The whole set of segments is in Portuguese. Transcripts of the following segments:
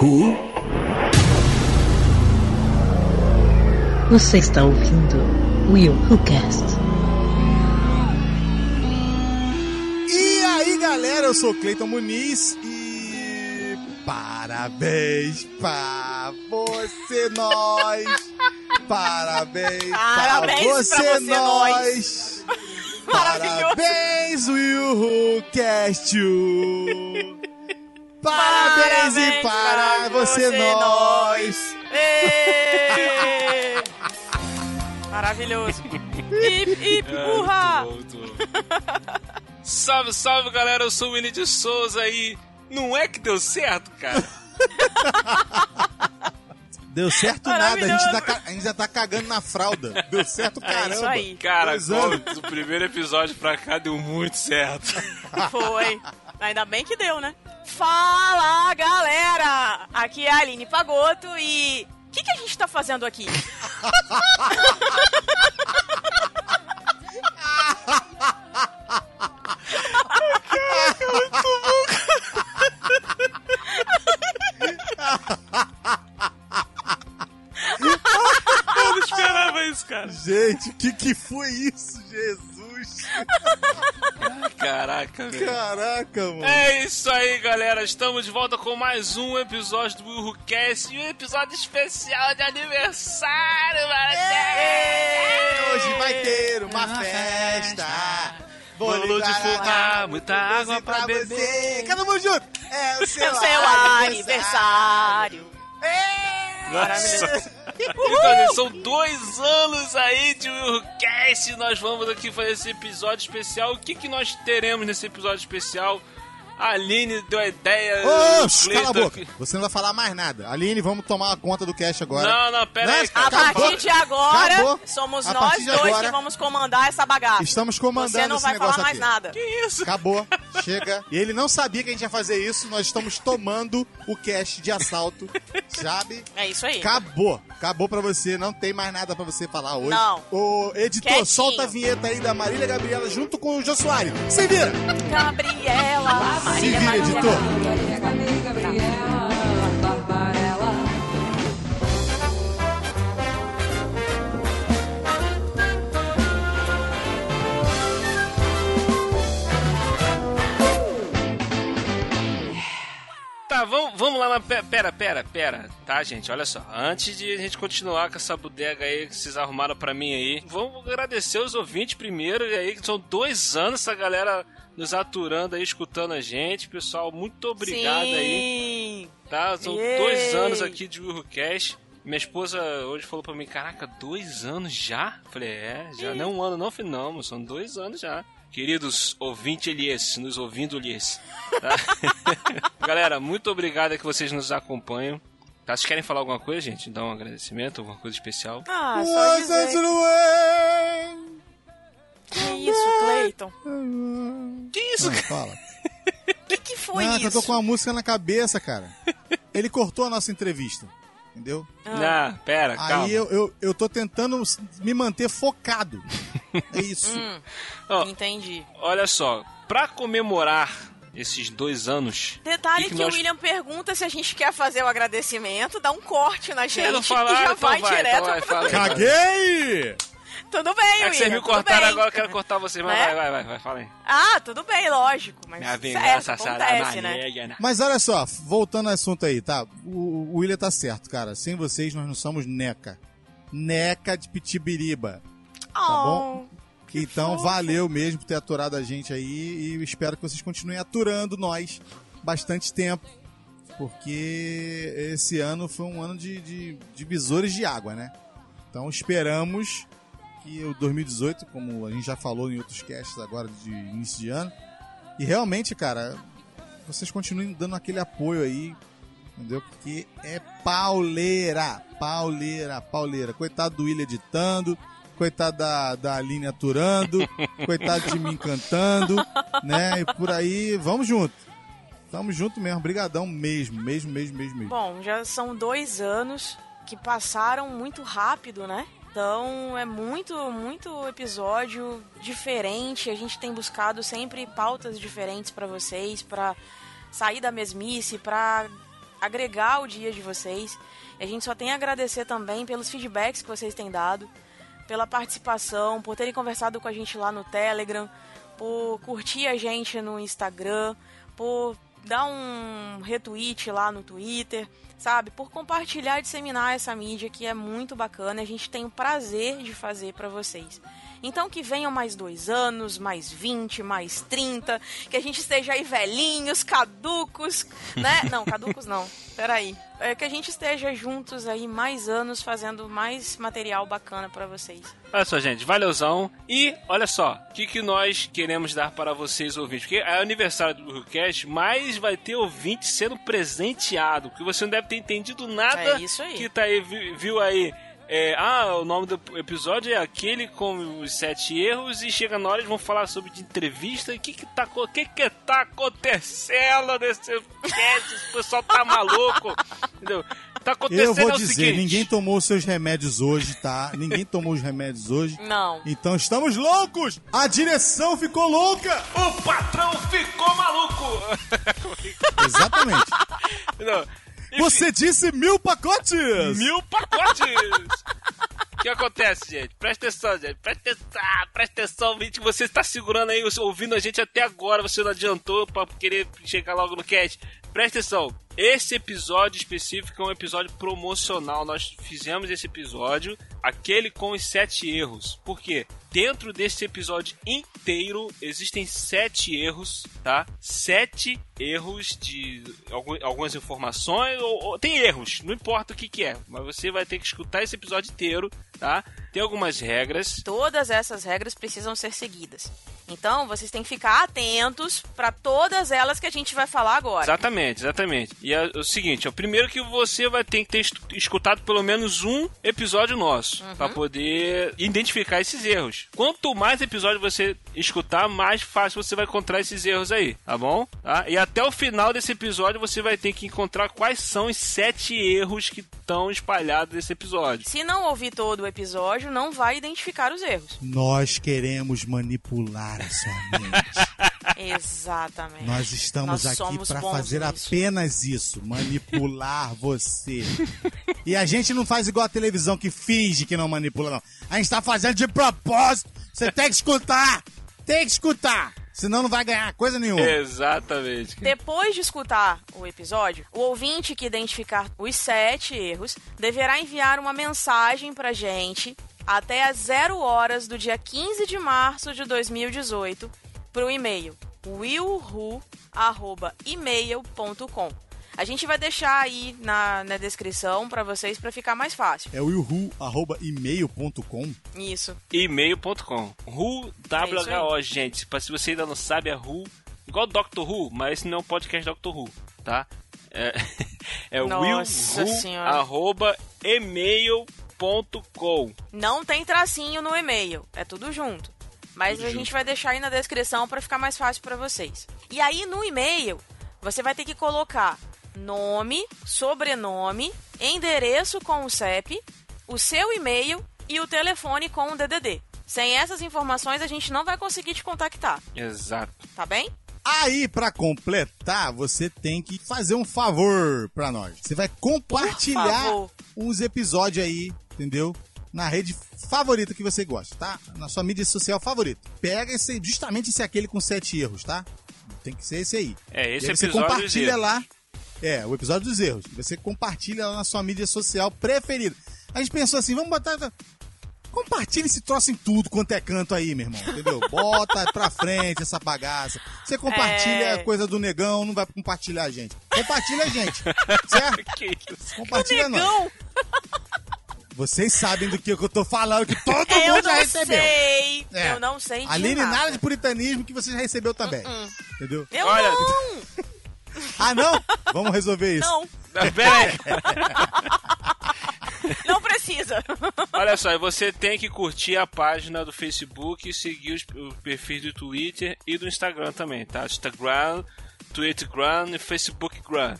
Who? Você está ouvindo Will Who Cast. E aí, galera, eu sou Cleiton Muniz e parabéns pra você nós. Parabéns, Parabéns pra pra você, você, nós. Maravilhoso. Parabéns, Will Who Cast You. Parabéns, e para, você, nós. Ê! Maravilhoso. Ip, ip, urra! Salve, salve galera, eu sou o Winnie de Souza e não é que deu certo, cara? Deu certo nada, a gente, tá, a gente já tá cagando na fralda. Deu certo caramba. É isso aí. Cara, anos. do primeiro episódio pra cá deu muito certo. Foi. Ainda bem que deu, né? Fala, galera! Aqui é a Aline Pagoto e... O que, que a gente tá fazendo aqui? Eu não esperava isso, cara. Gente, o que, que foi isso, Jesus? Caraca, velho. Caraca, mano. É isso aí, galera. Estamos de volta com mais um episódio do Will Who Cast e um episódio especial de aniversário, mano. Hoje vai ter uma festa. Bolo de a- muita água pra você. beber. Todo mundo junto. É o seu, É o seu aniversário. Nossa. Então, são dois anos aí de Will Who Cast. Nós vamos aqui fazer esse episódio especial. O que, que nós teremos nesse episódio especial? A Aline deu a ideia. Ô, o shh, Cleiton cala a boca. aqui- Você não vai falar mais nada. Aline, vamos tomar conta do cast agora. Não, não, pera aí, Não. A Acabou. partir de agora, Acabou. somos A nós partir de dois agora, que vamos comandar essa bagaça. Estamos comandando Você não vai falar mais aqui. nada. Que isso? Acabou, chega. E ele não sabia que a gente ia fazer isso. Nós estamos tomando o cast de assalto, sabe? É isso aí. Acabou. Acabou pra você. Não tem mais nada pra você falar hoje. Não. Ô, editor, Quietinho. solta a vinheta aí da Marília Gabriela junto com o Jô Soares. Se vira! Gabriela. Se Marília, vira, Marília. editor. Tá, vamos, vamos lá na. pe- Pera, pera, pera. Tá, gente, olha só. Antes de a gente continuar com essa bodega aí que vocês arrumaram pra mim aí, vamos agradecer os ouvintes primeiro. E aí, que são dois anos essa galera nos aturando aí, escutando a gente. Pessoal, muito obrigado aí. Sim. Tá? São Yay. dois anos aqui de Cash. Minha esposa hoje falou pra mim, caraca, dois anos já? Falei, é, já não é um ano não, falei, não, mas são dois anos já. Queridos ouvintes, nos ouvindo-lhes. Tá? Galera, muito obrigado que vocês nos acompanham. Tá? Vocês querem falar alguma coisa, gente? Dar um agradecimento, alguma coisa especial? Ah, só dizer. Que isso, Cleiton? Que isso, cara? fala. O que, que foi Não, que eu isso? tô com a música na cabeça, cara. Ele cortou a nossa entrevista. Entendeu? Não, pera, calma. Aí eu, eu, eu tô tentando me manter focado. É isso. Hum, Ó, entendi. olha só, pra comemorar esses dois anos... Detalhe que que, que nós- o William pergunta se a gente quer fazer o agradecimento, dá um corte na gente Quero e falar, já então vai, vai, direto então vai, pro- aí. Caguei! Tudo bem, É William. que vocês me cortaram bem. agora, eu quero cortar vocês, mas Né? vai, vai, vai, vai, fala aí. Ah, tudo bem, lógico. Mas Minha certo, vingança será acontece, né? maligna. Mas olha só, voltando ao assunto aí, tá? O, o William tá certo, cara. Sem vocês nós não somos neca. Neca de pitibiriba. Tá bom? Que então fofo. valeu mesmo por ter aturado a gente aí e espero que vocês continuem aturando nós bastante tempo. Porque esse ano foi um ano de, de divisores de água, né? Então esperamos que o 2018, como a gente já falou em outros casts agora de início de ano, e realmente, cara, vocês continuem dando aquele apoio aí, entendeu? Porque é pauleira, pauleira, pauleira. Coitado do William editando, coitado da, da Aline aturando, coitado de mim cantando, né? E por aí, vamos junto. Tamo junto mesmo, brigadão mesmo, mesmo, mesmo, mesmo, mesmo. Bom, já são dois anos que passaram muito rápido, né? Então é muito, muito episódio diferente. A gente tem buscado sempre pautas diferentes pra vocês, pra sair da mesmice, pra agregar o dia de vocês. E a gente só tem a agradecer também pelos feedbacks que vocês têm dado, pela participação, por terem conversado com a gente lá no Telegram, por curtir a gente no Instagram, por dar um retweet lá no Twitter, sabe? Por compartilhar e disseminar essa mídia que é muito bacana. A gente tem o prazer de fazer para vocês. Então que venham mais dois anos, mais 20, mais 30, que a gente esteja aí velhinhos, caducos, né? Não, caducos não. Peraí. É que a gente esteja juntos aí mais anos fazendo mais material bacana para vocês. Olha só, gente, valeuzão. E olha só, o que, que nós queremos dar para vocês ouvintes? Porque é aniversário do Brewcast, mas vai ter ouvinte sendo presenteado. Que você não deve ter entendido nada É que tá aí, vi- viu aí. É, ah, o nome do episódio é aquele com os sete erros e chega na hora eles vão falar sobre de entrevista. O que que tá, que que tá acontecendo nesse cast? Esse pessoal tá maluco, entendeu? Tá acontecendo Eu vou é o dizer, seguinte. ninguém tomou os seus remédios hoje, tá? Ninguém tomou os remédios hoje. Não. Então estamos loucos! A direção ficou louca! O patrão ficou maluco! Exatamente. Não, enfim, Você disse mil pacotes! Mil pacotes! O que acontece, gente? Presta atenção, gente. Presta atenção, presta atenção, ouvinte. Você está segurando aí, ouvindo a gente até agora, você não adiantou pra querer chegar logo no cast. Presta atenção. Esse episódio específico é um episódio promocional. Nós fizemos esse episódio, aquele com os sete erros. Por quê? Dentro desse episódio inteiro existem sete erros, tá? Sete erros de algu- algumas informações. Ou, ou- tem erros, não importa o que, que é. Mas você vai ter que escutar esse episódio inteiro, tá? Tem algumas regras. Todas essas regras precisam ser seguidas. Então, vocês têm que ficar atentos para todas elas que a gente vai falar agora. Exatamente, exatamente. E é o seguinte, ó, primeiro que você vai ter que ter escutado pelo menos um episódio nosso pra poder identificar esses erros. Quanto mais episódio você escutar, mais fácil você vai encontrar esses erros aí, tá bom? Tá? E até o final desse episódio você vai ter que encontrar quais são os sete erros que estão espalhados nesse episódio. Se não ouvir todo o episódio, não vai identificar os erros. Nós queremos manipular a sua mente. Exatamente. Nós estamos Nós aqui para fazer nisso. apenas isso, manipular você. E a gente não faz igual a televisão que finge que não manipula, não. A gente tá fazendo de propósito. Você tem que escutar. Tem que escutar. Senão não vai ganhar coisa nenhuma. Exatamente. Depois de escutar o episódio, o ouvinte que identificar os sete erros deverá enviar uma mensagem pra gente até às 0 horas do dia 15 de março de 2018 pro e-mail willhu@email.com. A gente vai deixar aí na, na descrição pra vocês pra ficar mais fácil. É o yuhu.email.com. Isso. e-mail.com. Ru É isso WHO, gente. Se se você ainda não sabe, é Ru. Igual Doctor Who, mas esse não é um podcast Doctor Who, tá? É, é willhu.email.com. Não tem tracinho no e-mail, é tudo junto. Mas a gente vai deixar aí na descrição para ficar mais fácil para vocês. E aí no e-mail, você vai ter que colocar nome, sobrenome, endereço com o CEP, o seu e-mail e o telefone com o DDD. Sem essas informações a gente não vai conseguir te contactar, Exato. tá bem? Aí, pra completar, você tem que fazer um favor pra nós. Você vai compartilhar uns episódios aí, entendeu? Na rede favorita que você gosta, tá? Na sua mídia social favorita. Pega esse, justamente esse aquele com sete erros, tá? Tem que ser esse aí. É, esse aí você compartilha lá. É, o episódio dos erros. Você compartilha lá na sua mídia social preferida. A gente pensou assim, vamos botar. Compartilha esse troço em tudo quanto é canto aí, meu irmão. Entendeu? Bota pra frente essa bagaça. Você compartilha É. coisa do negão, não vai compartilhar a gente. Compartilha a gente. Certo? Que isso? Compartilha nós. Negão, Vocês sabem do que eu tô falando, que todo eu mundo já não recebeu. sei. É. Eu não sei de Aline, nada nada. de puritanismo que você já recebeu também. Uh-uh. Entendeu? Eu Olha- não, Ah, não? Vamos resolver isso. não, Não, Pera aí. não precisa. Olha só, e você tem que curtir a página do Facebook e seguir os, os perfis do Twitter e do Instagram também, tá? Instagram, Twittergram e Facebookgram.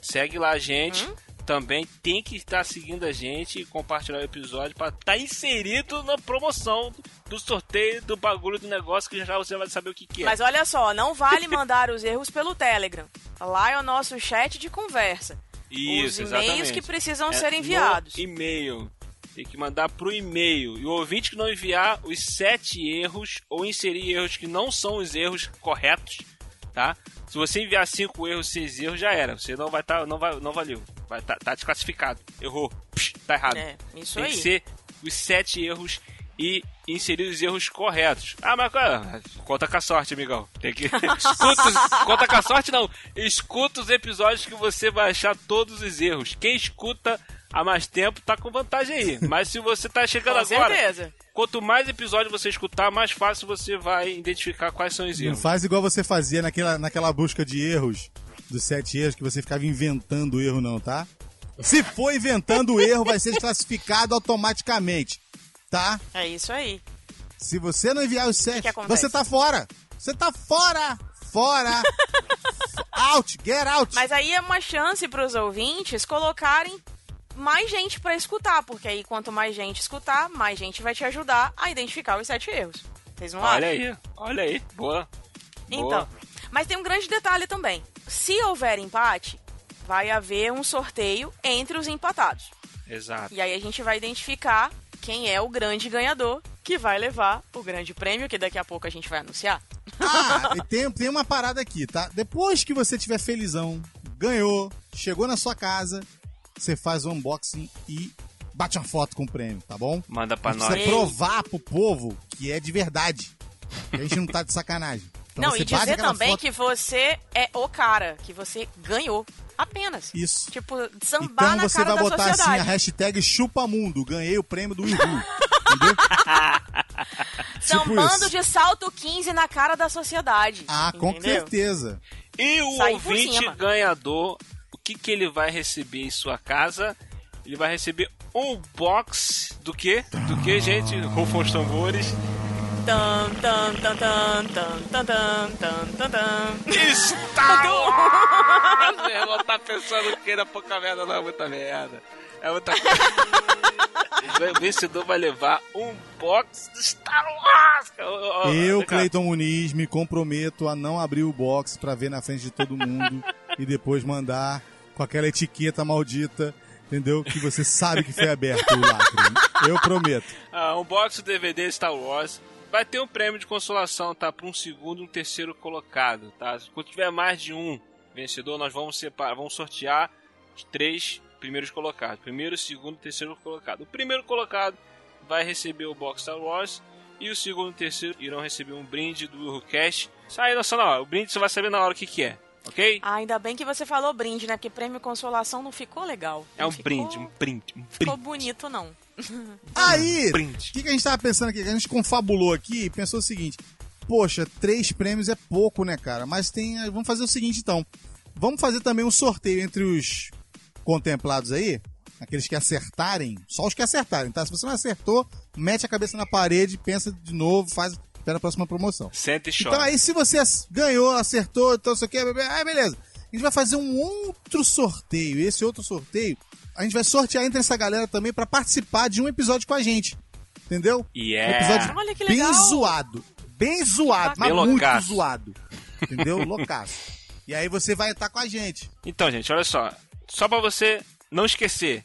Segue lá a gente. Também tem que estar seguindo a gente e compartilhar o episódio para estar inserido na promoção do sorteio do bagulho do negócio que já você vai saber o que, que é. Mas olha só, não vale mandar os erros pelo Telegram. Lá é o nosso chat de conversa. Isso, Os e-mails que precisam É ser enviados. E-mail. Tem que mandar pro e-mail. E o ouvinte que não enviar os sete erros ou inserir erros que não são os erros corretos, tá? Se você enviar cinco erros, seis erros, já era. Você não vai estar, não vai, não valeu. Vai tá, tá desclassificado. Errou. Psh, tá errado. É, isso Tem aí. que ser os sete erros e inserir os erros corretos. Ah, mas cara, conta com a sorte, amigão. Tem que. Escuta, conta com a sorte, não. Escuta os episódios que você vai achar todos os erros. Quem escuta há mais tempo tá com vantagem aí. Mas se você tá chegando Com agora, certeza. quanto mais episódios você escutar, mais fácil você vai identificar quais são os Não erros. faz igual você fazia naquela, naquela busca de erros, dos sete erros, que você ficava inventando erro, não, tá? Se for inventando o erro, vai ser desclassificado automaticamente, tá? É isso aí. Se você não enviar os sete, você tá fora! Você tá fora! Fora! out! Get out! Mas aí é uma chance para os ouvintes colocarem mais gente para escutar, porque aí quanto mais gente escutar, mais gente vai te ajudar a identificar os sete erros. Vocês não Olha acham? aí, olha aí. Boa. Então, Boa. mas tem um grande detalhe também. Se houver empate, vai haver um sorteio entre os empatados. Exato. E aí a gente vai identificar quem é o grande ganhador que vai levar o grande prêmio que daqui a pouco a gente vai anunciar. Ah, e tem, tem uma parada aqui, tá? Depois que você tiver felizão, ganhou, chegou na sua casa, você faz o unboxing e bate uma foto com o prêmio, tá bom? Manda pra nós. Ei. provar pro povo que é de verdade. Que a gente não tá de sacanagem. Então Não, você e dizer também foto- que você é o cara, que você ganhou. Apenas. Isso. Tipo, sambar Então na você cara vai da botar assim a sociedade. hashtag chupamundo, ganhei o prêmio do Ihu. entendeu? Sambando isso. de salto 15 na cara da sociedade. Ah, com entendeu? certeza. E o por ouvinte ganhador, que, que ele vai receber em sua casa? Ele vai receber um box do que? Do que, gente? Rufam os tambores. Tan, tan! Meu irmão tá pensando que era pouca merda, não é muita merda. É muita coisa. o vencedor vai levar um box de Star Wars! Eu. Cleiton Muniz, me comprometo a não abrir o box pra ver na frente de todo mundo e depois mandar com aquela etiqueta maldita, entendeu? Que você sabe que foi aberto o lacre. Eu prometo. Ah, um box DVD Star Wars. Vai ter um prêmio de consolação, tá? Para um segundo e um terceiro colocado, tá? Quando tiver mais de um vencedor, nós vamos separar, vamos sortear os três primeiros colocados. Primeiro, segundo e terceiro colocado. O primeiro colocado vai receber o box Star Wars e o segundo e terceiro irão receber um brinde do WilhoCast. Sai na hora. O brinde você vai saber na hora o que, que é, ok? Ah, ainda bem que você falou brinde, né? Porque prêmio consolação não ficou legal. É Não um ficou- brinde, um brinde, um Ficou brinde. bonito, não. Aí, o que, que a gente tava pensando aqui? A gente confabulou aqui e pensou o seguinte: Poxa, três prêmios é pouco, né, cara? Mas tem. Vamos fazer o seguinte então. Vamos fazer também um sorteio entre os contemplados aí. Aqueles que acertarem, só os que acertarem, tá? Se você não acertou, mete a cabeça na parede, pensa de novo, faz. Espera a próxima promoção. Senta e chora. Então aí, se você ganhou, acertou, então isso aqui, ah, beleza. A gente vai fazer um outro sorteio. Esse outro sorteio, a gente vai sortear entre essa galera também pra participar de um episódio com a gente. Entendeu? Um Yeah. episódio Olha que bem legal. zoado. Bem zoado, mas Bem muito loucaço. zoado. Entendeu? Loucaço. E aí você vai estar com a gente. Então, gente, olha só. Só pra você não esquecer,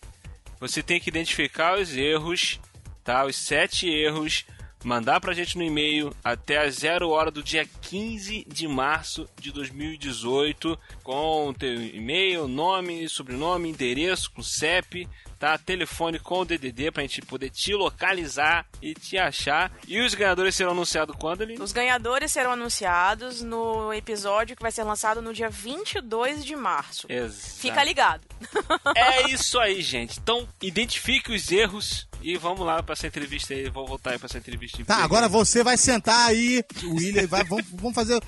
você tem que identificar os erros, tá? Os sete erros, mandar pra gente no e-mail até a zero hora do dia 15 de março de 2018, com teu e-mail, nome, sobrenome, endereço, com CEP, tá? Telefone com o DDD pra gente poder te localizar e te achar. E os ganhadores serão anunciados quando, ali? Os ganhadores serão anunciados no episódio que vai ser lançado no dia 22 de março. Exato. Fica ligado. É isso aí, gente. Então, identifique os erros e vamos lá pra essa entrevista aí. Vou voltar aí pra essa entrevista. Tá, agora você vai sentar aí, William, vai, vamos, vamos fazer.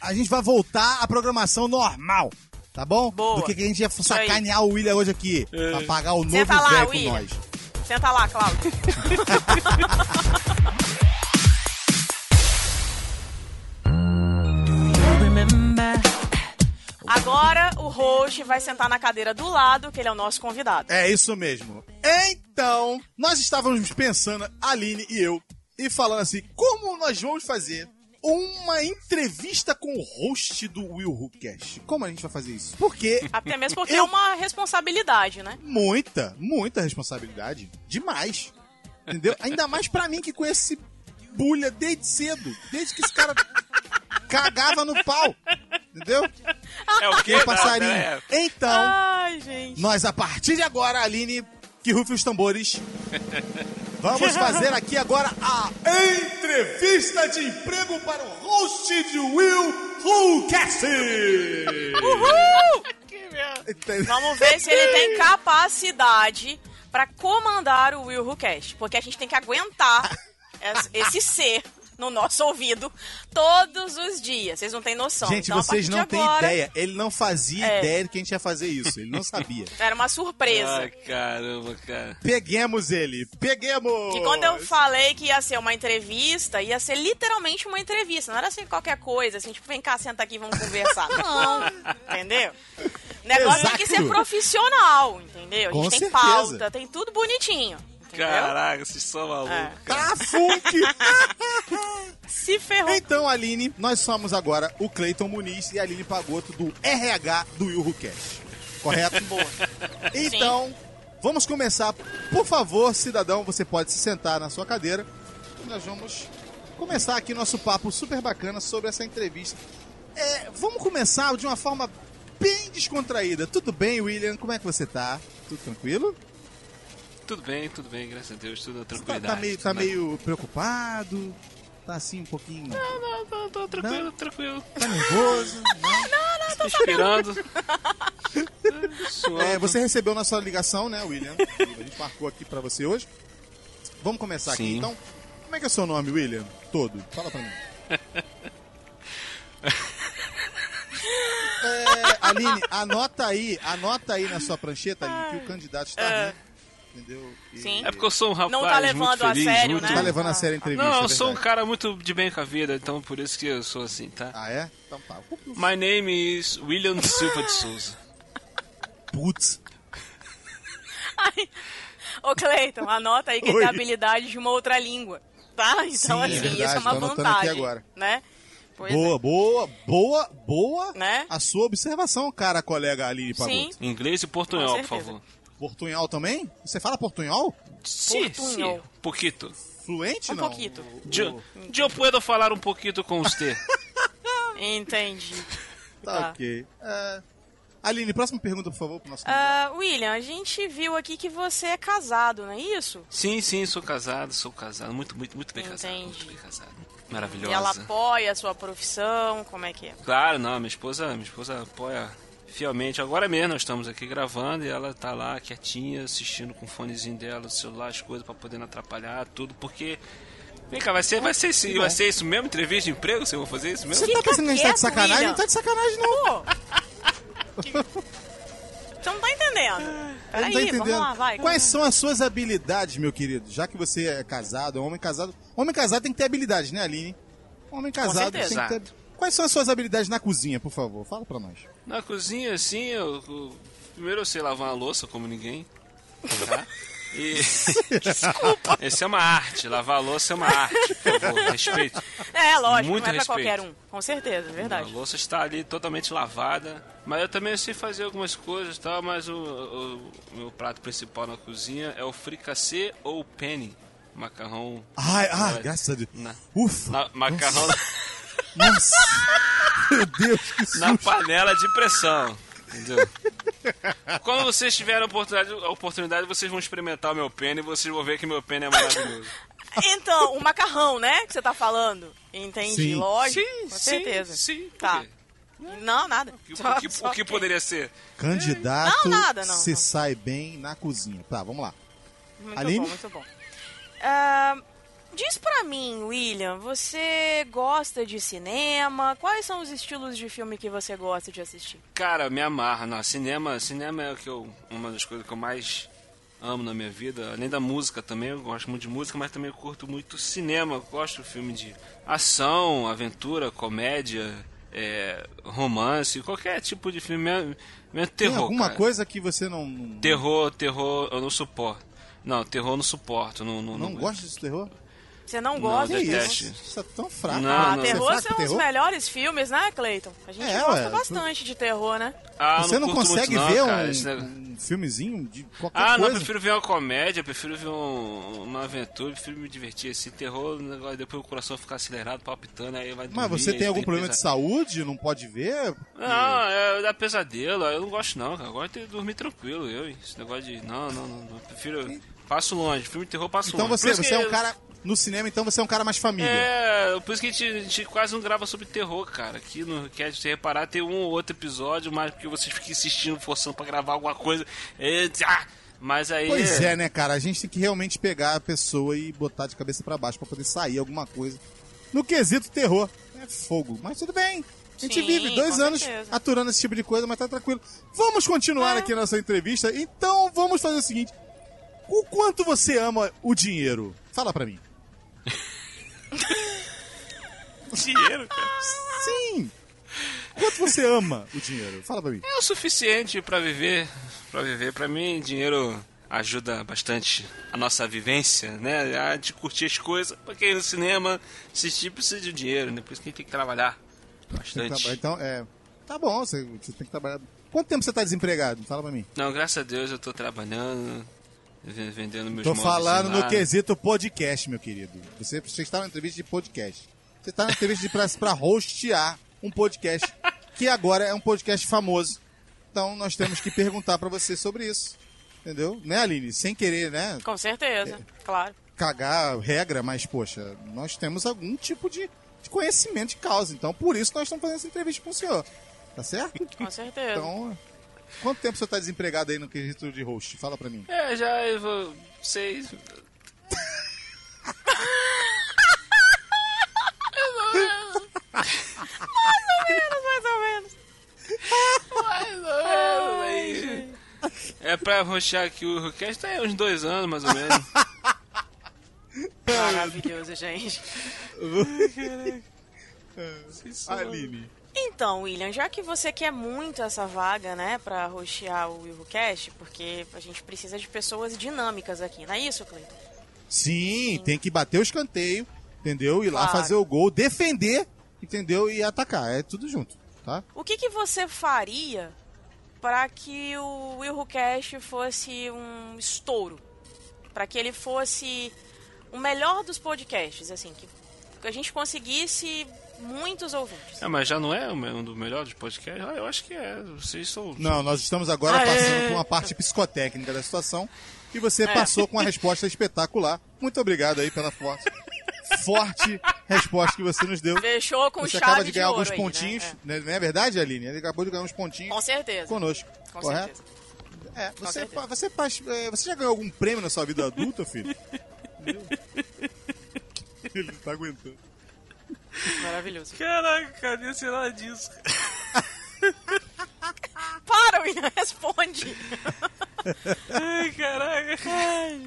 A gente vai voltar à programação normal, tá bom? Boa. Do que, que a gente ia sacanear o William hoje aqui. É. Pra pagar o novo Senta lá, velho com nós. Senta lá, Cláudio. Agora o host vai sentar na cadeira do lado, que ele é o nosso convidado. É isso mesmo. Então, nós estávamos pensando, Aline e eu, e falando assim, como nós vamos fazer uma entrevista com o host do Will Who Cash. Como a gente vai fazer isso? Porque Até mesmo porque Eu- é uma responsabilidade, né? muita, muita responsabilidade. Demais. Entendeu? Ainda mais pra mim que conhece esse bulha desde cedo. Desde que esse cara cagava no pau. Entendeu? É o quê? Aquele passarinho. Não, é. Então, Ai, gente. nós a partir de agora, Aline, que rufe os tambores. Vamos fazer aqui agora a entrevista de emprego para o host de Will Cast. Entendeu? Vamos ver se ele tem capacidade pra comandar o Will Who Cast. Porque a gente tem que aguentar esse ser no nosso ouvido todos os dias. Vocês não têm noção. Gente, Então, a vocês partir não de têm agora, ideia. Ele não fazia É. ideia de que a gente ia fazer isso. Ele não sabia. Era uma surpresa. Ai, caramba, cara. Peguemos ele. Peguemos. E quando eu falei que ia ser uma entrevista, ia ser literalmente uma entrevista. Não era assim qualquer coisa, assim, tipo, vem cá, senta aqui, vamos conversar. Não, entendeu? O negócio tem que Exato. ser profissional, entendeu? A gente Com tem certeza. pauta, tem tudo bonitinho. Entendeu? Caraca, vocês são malucos. É. Tá funk. Se ferrou. Então, Aline, nós somos agora o Cleiton Muniz e a Aline Pagoto do RH do Will Cash. Correto? Boa. Então, vamos começar. Por favor, cidadão, você pode se sentar na sua cadeira. Nós vamos começar aqui nosso papo super bacana sobre essa entrevista. É, vamos começar de uma forma bem descontraída. Tudo bem, William? Como é que você tá? Tudo tranquilo? Tudo bem, tudo bem, graças a Deus, tudo na Tá, tranquilidade. tá meio, tá tudo bem. meio preocupado? Tá assim um pouquinho. Não, não, tô tranquilo, Não? tranquilo. Tá nervoso? Não? Respirando. Suando. É, você recebeu nossa ligação, né, William? A gente marcou aqui pra você hoje. Vamos começar aqui, Sim. então. Como é que é o seu nome, William? Todo. Fala pra mim. É, Aline, anota aí, anota aí na sua prancheta, Aline, que o candidato está rindo. Entendeu? E- Sim. É porque eu sou um rapaz Não tá levando muito a feliz, sério, muito... né? Tá levando a sério a entrevista. Não, é eu sou um cara muito de bem com a vida, então por isso que eu sou assim, tá? Ah, é? Então tá. My name is William Silva de Souza. Putz. Ai. Ô, Cleiton, anota aí que ele Oi. tem habilidade de uma outra língua. Tá? Então, Sim, é assim, verdade, isso é uma vantagem. aqui agora. Né? Pois Boa, boa, boa, boa Né? a sua observação, cara, colega Aline Pagoto. Sim. Inglês e Com por favor. Portunhol também? Você fala portunhol? Sim, sim. Poquito. Fluente, Um não? pouquito. Eu, eu puedo falar um pouquinho com você. Entendi. Tá, Tá. ok. É, Aline, próxima pergunta, por favor, pro nosso. Ah, William, a gente viu aqui que você é casado, não é isso? Sim, sim, sou casado, sou casado. Muito, muito, muito bem casado. Entendi. Muito bem casado. E Maravilhosa. ela apoia a sua profissão, como é que é? Claro, não, minha esposa, minha esposa apoia fielmente. Agora mesmo nós estamos aqui gravando e ela tá lá quietinha, assistindo com o fonezinho dela, o celular, as coisas pra poder não atrapalhar tudo, porque Vem cá, vai ser, vai ser, isso, vai ser isso mesmo? Entrevista de emprego? Vocês vão fazer isso mesmo? Você tá pensando que a gente tá de sacanagem? William. Não tá de sacanagem, não. Pô! Você não tá entendendo. Eu não Peraí, entendendo. vamos lá, vai. Quais são as suas habilidades, meu querido? Já que você é casado, é um homem casado. Homem casado tem que ter habilidades, né, Aline? Homem casado tem que ter. Quais são as suas habilidades na cozinha, por favor? Fala pra nós. Na cozinha, assim, eu, eu- primeiro eu sei lavar uma louça como ninguém, tá? E... Desculpa. Essa é uma arte, lavar a louça é uma arte, por favor, respeito. É, lógico, Muito não é pra respeito. qualquer um. Com certeza, é A verdade. louça está ali totalmente lavada, mas eu também sei fazer algumas coisas e tal, mas o, o- o meu prato principal na cozinha é o fricassê ou o penne, macarrão... Ai, ah, É. graças a Deus. Na, Ufa. na- macarrão Nossa. meu Deus, que susto. na panela de pressão. Entendeu? Quando vocês tiverem a oportunidade, a oportunidade, vocês vão experimentar o meu pene e vocês vão ver que meu pene é maravilhoso. Então, o macarrão, né, que você tá falando. Entendi, Sim. lógico. Sim, com sim, certeza. sim, Tá. quê? Não, nada. O que, Só- o que- só o que poderia ser? Candidato Não, nada, não, se não. sai bem na cozinha. Tá, vamos lá. Muito Aline? bom, muito bom. Ah, diz pra mim, William, você gosta de cinema? Quais são os estilos de filme que você gosta de assistir? Cara, me amarra. Não, cinema, cinema é o que eu, uma das coisas que eu mais amo na minha vida. Além da música também, eu gosto muito de música, mas também eu curto muito cinema. Eu gosto de filme de ação, aventura, comédia, é, romance, qualquer tipo de filme. Mesmo, mesmo Tem terror, alguma cara. coisa que você não. Não, Terror, terror, eu não suporto. Não, terror eu não suporto. Não, não, não gosta desse terror? Você não gosta terror? detesto. isso? Isso é tão fraco. Não, Ah, não. Você é terror fraco são com os terror? melhores filmes, né, Cleiton? A gente É, gosta ué. bastante de terror, né? Ah, Você não, consegue muito, não, ver cara, um, um filmezinho de qualquer Ah, não, eu coisa? prefiro ver uma comédia, eu prefiro ver um- uma aventura, eu prefiro me divertir. Esse terror, depois o coração ficar acelerado, palpitando, aí vai dormir. Mas você tem algum problema de saúde? Não pode ver? Não, é dá pesadelo, eu não gosto não, cara. Eu gosto de dormir tranquilo, eu. Esse negócio de. Não, não, não. não. Eu prefiro. Passo longe, filme de terror passo Então longe. você, Por isso você é um cara. No cinema, então você é um cara mais família. É, por isso que a gente, a gente quase não grava sobre terror, cara. Aqui no Cast, se você reparar, tem um ou outro episódio, mas porque vocês ficam insistindo, forçando pra gravar alguma coisa. É, ah, mas aí. Pois é, né, cara? A gente tem que realmente pegar a pessoa e botar de cabeça pra baixo pra poder sair alguma coisa. No quesito terror. É fogo. Mas tudo bem. A gente Sim, vive dois anos certeza. aturando esse tipo de coisa, mas tá tranquilo. Vamos continuar É. aqui a nossa entrevista. Então vamos fazer o seguinte: o quanto você ama o dinheiro? Fala pra mim. Dinheiro, cara. Sim! Quanto você ama o dinheiro? Fala pra mim. É o suficiente pra viver. Pra viver, pra mim, dinheiro ajuda bastante a nossa vivência, né? A de curtir as coisas. Porque ir no cinema, assistir precisa de dinheiro, né? Por isso que a gente tem que trabalhar Tem que bastante. trabalhar. Então, é. Tá bom, você, você tem que trabalhar. Quanto tempo você tá desempregado? Fala pra mim. Não, graças a Deus eu tô trabalhando, vendendo meus Tô falando no quesito podcast, meu querido. Você, você está na entrevista de podcast. Você está na entrevista de, pra, pra hostear um podcast, que agora é um podcast famoso. Então nós temos que perguntar pra você sobre isso. Entendeu? Né, Aline? Sem querer, né? Com certeza, claro. Cagar regra, mas, poxa, nós temos algum tipo de, de conhecimento de causa. Então, por isso nós estamos fazendo essa entrevista com o senhor. Tá certo? Com certeza. Então, quanto tempo você está desempregado aí no quesito de host? Fala pra mim. É, já eu vou. Sei. mais ou menos. Mais ou menos aí. É pra roxar aqui o Rookcast tá aí uns dois anos, mais ou menos. Maravilhoso, gente. Aline. Então, William, já que você quer muito essa vaga, né, pra rostear o WilhoCast, porque a gente precisa de pessoas dinâmicas aqui, não é isso, Cleiton? Sim, tem que bater o escanteio, entendeu? Ir lá Claro. fazer o gol, defender, entendeu? E atacar. É tudo junto, tá? O que, que você faria para que o WilhoCast fosse um estouro? Para que ele fosse o melhor dos podcasts, assim, que a gente conseguisse muitos ouvintes. É, mas já não é um dos melhores podcasts? Ah, eu acho que é. Vocês são. Não, nós estamos agora Ah, passando é. por uma parte psicotécnica da situação e você É. passou com uma resposta espetacular. Muito obrigado aí pela forte, forte resposta que você nos deu. Fechou com Você chave acaba de ganhar ouro alguns aí, pontinhos, né? né? não é verdade, Aline? Ele acabou de ganhar uns É. pontinhos Com certeza. conosco, Com correto? certeza. É, você, certeza. você, faz- é, você já ganhou algum prêmio na sua vida adulta, filho? Ele não tá aguentando. Maravilhoso. Caraca, cadê sei lá disso? Para, William, responde. Ai, caraca.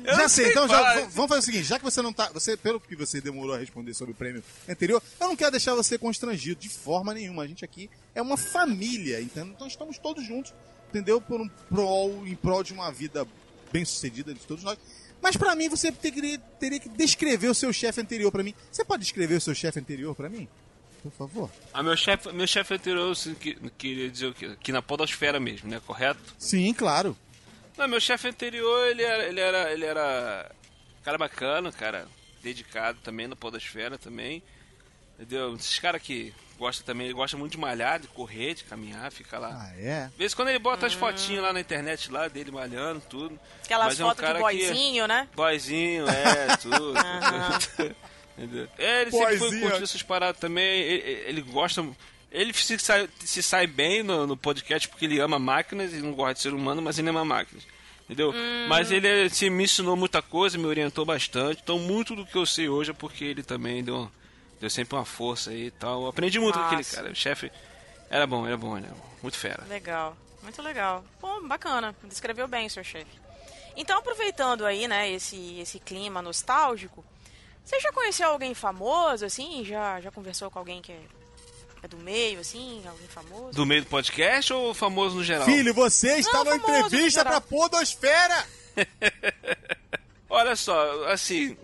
Eu já não sei, então já, vamos fazer o seguinte, já que você não tá, você pelo que você demorou a responder sobre o prêmio anterior, eu não quero deixar você constrangido de forma nenhuma. A gente aqui é uma família, entendeu? Então estamos todos juntos, entendeu? Por um prol, em prol de uma vida bem-sucedida de todos nós. Mas pra mim você teria, teria que descrever o seu chefe anterior pra mim. Você pode descrever o seu chefe anterior pra mim? Por favor. Ah, meu chefe, meu chefe anterior assim, que- queria dizer o quê? Que na podosfera mesmo, né? Correto? Sim, claro. Não, meu chefe anterior, ele era, ele era, ele era cara bacana, cara dedicado também na podosfera também. Entendeu? Esses caras que gosta também, ele gosta muito de malhar, de correr, de caminhar, fica lá. Ah, é? De vez em quando ele bota as fotinhas lá na internet lá dele malhando, tudo. Aquelas Mas é um fotos de boizinho, né? Que... Boyzinho, é, tudo. Entendeu? É, ele sempre foi curtir essas paradas também. Ele, ele gosta. Ele se sai, se sai bem no, no podcast porque ele ama máquinas e não gosta de ser humano, mas ele ama máquinas. Entendeu? Mas ele assim, me ensinou muita coisa, me orientou bastante. Então, muito do que eu sei hoje é porque ele também deu, deu sempre uma força aí e tal. Eu aprendi muito com aquele cara. O chefe era bom, era bom, era bom. Muito fera. Legal, muito legal. Pô, bacana, descreveu bem, seu chefe. Então, aproveitando aí, né, esse, esse clima nostálgico, você já conheceu alguém famoso, assim? Já, já conversou com alguém que é, é do meio, assim? Alguém famoso? Do meio do podcast ou famoso no geral? Filho, você está Não, numa entrevista pra Podosfera! Olha só, assim,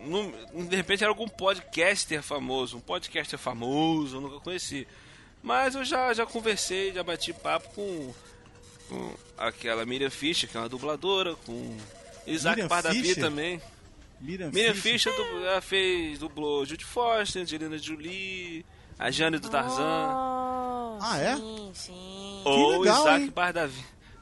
de repente era algum podcaster famoso, um podcaster famoso, eu nunca conheci. Mas eu já, já conversei, já bati papo com, com aquela Miriam Fischer, que é uma dubladora, com Isaac Miriam Fischer? também. Miriam, Miriam Fischer. Fischer du- ela fez, dublou Judy Foster, Angelina Jolie, a Jane do Tarzan. Oh, Ah, é? Sim, sim. Ou legal, Isaac hein?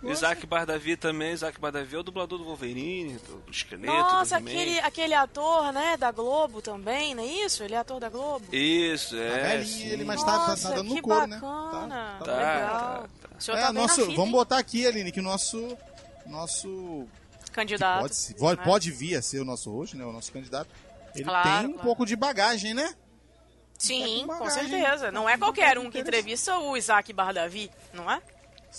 Bardavi. Isaac Bardavi também, Isaac Bardavi é o dublador do Wolverine, do esqueleto, Nossa, do aquele, aquele ator, né, da Globo também, não é isso? Ele é ator da Globo? Isso, Tá é. velhinho, sim. ele mais tá, tá, Nossa, tá dando que no couro, né? bacana. Tá, Tá, Legal. tá, tá. O senhor É, tá nosso, vamos botar aqui, Aline, que o nosso. Nosso. Candidato. Pode, se- pode, né? pode vir a ser o nosso host, né? O nosso candidato. Ele Claro, tem um claro. pouco de bagagem, né? Sim, Tá com com bagagem. certeza. Não Tá é com qualquer um que entrevista o Isaac Bardavi, não é?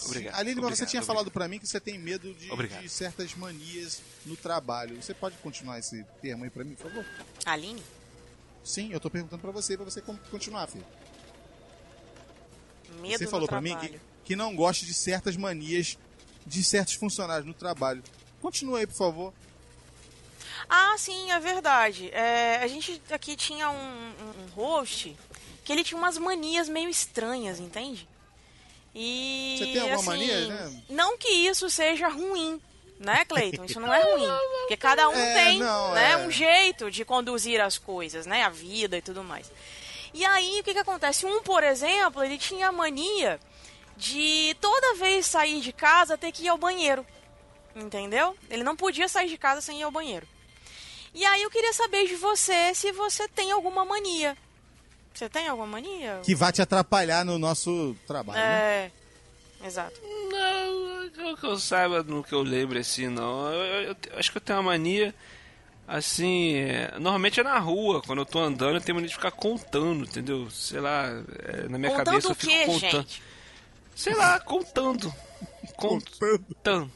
Obrigado, Aline, mas você obrigado, tinha obrigado. falado pra mim que você tem medo de, Obrigado. de certas manias no trabalho. Você pode continuar esse termo aí pra mim, por favor? Aline? Sim, eu tô perguntando pra você, pra você con- continuar, filho. Medo você falou pra mim que, que não gosta de certas manias de certos funcionários no trabalho. Continua aí, por favor. Ah, sim, é verdade. É, a gente aqui tinha um, um- um host que ele tinha umas manias meio estranhas, entende? E. Você tem alguma assim, mania, né? Não que isso seja ruim, né, Cleiton? Isso não é ruim. Porque cada um É, tem não, né, é. um jeito de conduzir as coisas, né? A vida e tudo mais. E aí, o que, que acontece? Um, por exemplo, ele tinha a mania de toda vez sair de casa ter que ir ao banheiro. Entendeu? Ele não podia sair de casa sem ir ao banheiro. E aí eu queria saber de você se você tem alguma mania. Você tem alguma mania? Que vai te atrapalhar no nosso trabalho, né? É. Exato. Não, não que eu saiba, no que eu lembro assim, não. Eu, eu- eu acho que eu tenho uma mania, assim, é, normalmente é na rua, quando eu tô andando, eu tenho mania de ficar contando, entendeu? Sei lá, é, na minha Contando cabeça eu o fico quê, contando. gente? Sei lá, contando. Contando. Contando.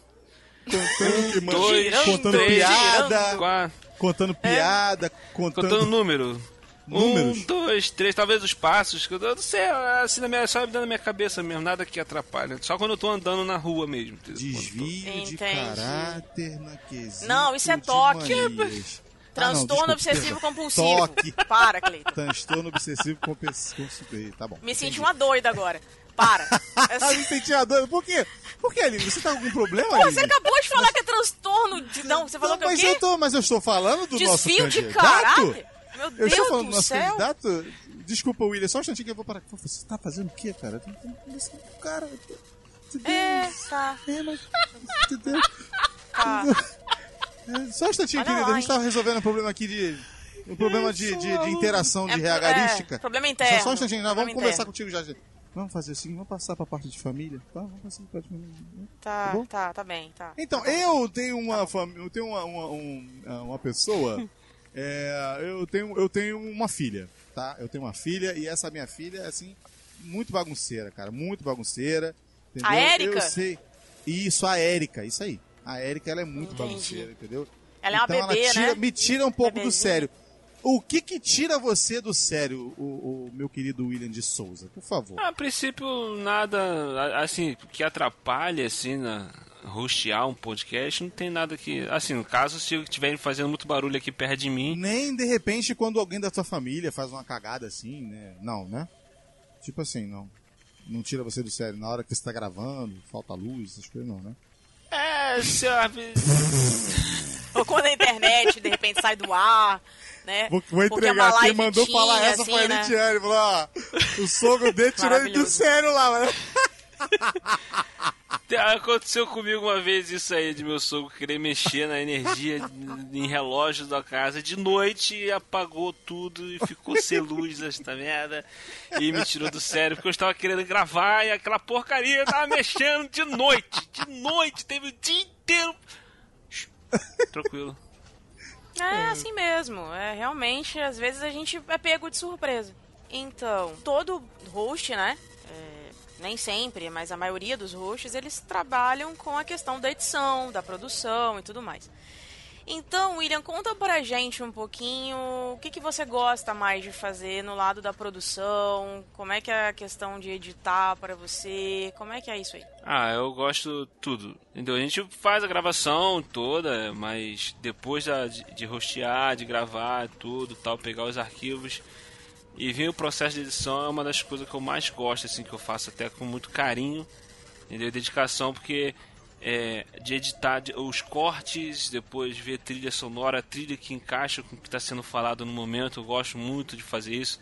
Contando, que- dois, contando três, piada, Quatro. contando piada, contando, Contando número. Números? Um, dois, três, talvez os passos. que Eu não sei, assim, na minha, só da minha cabeça mesmo, nada que atrapalha. Só quando eu tô andando na rua mesmo. tô- desvio de Entendi. caráter na quesito Não, isso é toque. manias. Ah, não, Transtorno obsessivo compulsivo. Toque. Para, Cleiton. Transtorno obsessivo compulsivo. Tá bom. Me senti uma doida agora. Para. Ah, me senti a doida. Por quê? Por que, Aline? Você tá com algum problema, Pô, Aline? você acabou de falar que é transtorno de. Não, você falou Não, que é o mas quê? eu tô, mas eu estou falando do nosso Desvio de caráter? Meu Eu Deus estou falando do nosso céu. candidato. Desculpa, William, só um instantinho que eu vou parar. Pô, Você tá fazendo o quê, cara? Eu cara. Entendeu? É, tá. É, mas. Entendeu? Tá. É, Só um instantinho, Olha querida. lá, a gente tava resolvendo um problema aqui de. Um problema de, de, de interação de É, reagarística. é, problema interno. Só, só um instantinho, nós vamos conversar interno. contigo já. Vamos fazer assim, vamos passar pra parte de família. Tá? Vamos passar pra parte de família. Tá, bom? tá, tá bem, tá. Então, eu tenho uma família, eu tenho uma, uma, um- uma pessoa, é, eu, tenho, eu tenho uma filha, tá? Eu tenho uma filha e essa minha filha é, assim, muito bagunceira, cara, muito bagunceira. entendeu? A Érica? Eu sei. Isso, a Érica, isso aí. A Érica, ela é muito Entendi. bagunceira, entendeu? Ela é uma então, bebê, ela tira, né? me tira um pouco do sério. O que que tira você do sério, o, o meu querido William de Souza? Por favor. Ah, a princípio, nada, assim, que atrapalhe, assim, na rostear um podcast, não tem nada que... Assim, no caso, se estiverem fazendo muito barulho aqui perto de mim, Nem de repente quando alguém da sua família faz uma cagada assim, né? Não, né? Tipo assim, não. Não tira você do sério. Na hora que você tá gravando, falta luz, essas coisas não, né? é, se a... Ou quando a internet de repente sai do ar, né? Vou, vou Porque é entregar. uma Quem mandou falar essa assim, foi a né? Litiane. Falou, ó, o sogro dele tirou ele do sério lá, mano. Aconteceu comigo uma vez isso aí, de meu sogro querer mexer na energia em relógios da casa de noite apagou tudo e ficou sem luz esta merda e me tirou do sério porque eu estava querendo gravar e aquela porcaria tava mexendo de noite, de noite, teve o dia inteiro. Tranquilo. É assim mesmo. É realmente, às vezes a gente é pego de surpresa. Então, todo host, né? Nem sempre, mas a maioria dos hosts, eles trabalham com a questão da edição, da produção e tudo mais. Então, William, conta pra gente um pouquinho o que, que você gosta mais de fazer no lado da produção, como é que é a questão de editar para você, como é que é isso aí? Ah, eu gosto tudo. Entendeu? A gente faz a gravação toda, mas depois de, de rostear, de gravar tudo, tal, pegar os arquivos e ver o processo de edição é uma das coisas que eu mais gosto, assim, que eu faço até com muito carinho, entendeu? Dedicação, porque é, de editar os cortes, depois ver trilha sonora, trilha que encaixa com o que está sendo falado no momento. Eu gosto muito de fazer isso,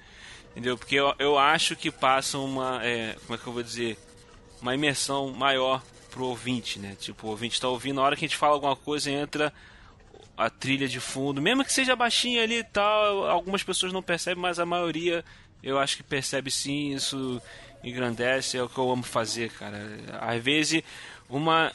entendeu? Porque eu, eu acho que passa uma, é, como é que eu vou dizer, uma imersão maior pro ouvinte, né? Tipo, o ouvinte está ouvindo, na hora que a gente fala alguma coisa, entra a trilha de fundo, mesmo que seja baixinha ali e tal, algumas pessoas não percebem, mas a maioria eu acho que percebe sim, isso engrandece, é o que eu amo fazer, cara. Às vezes uma,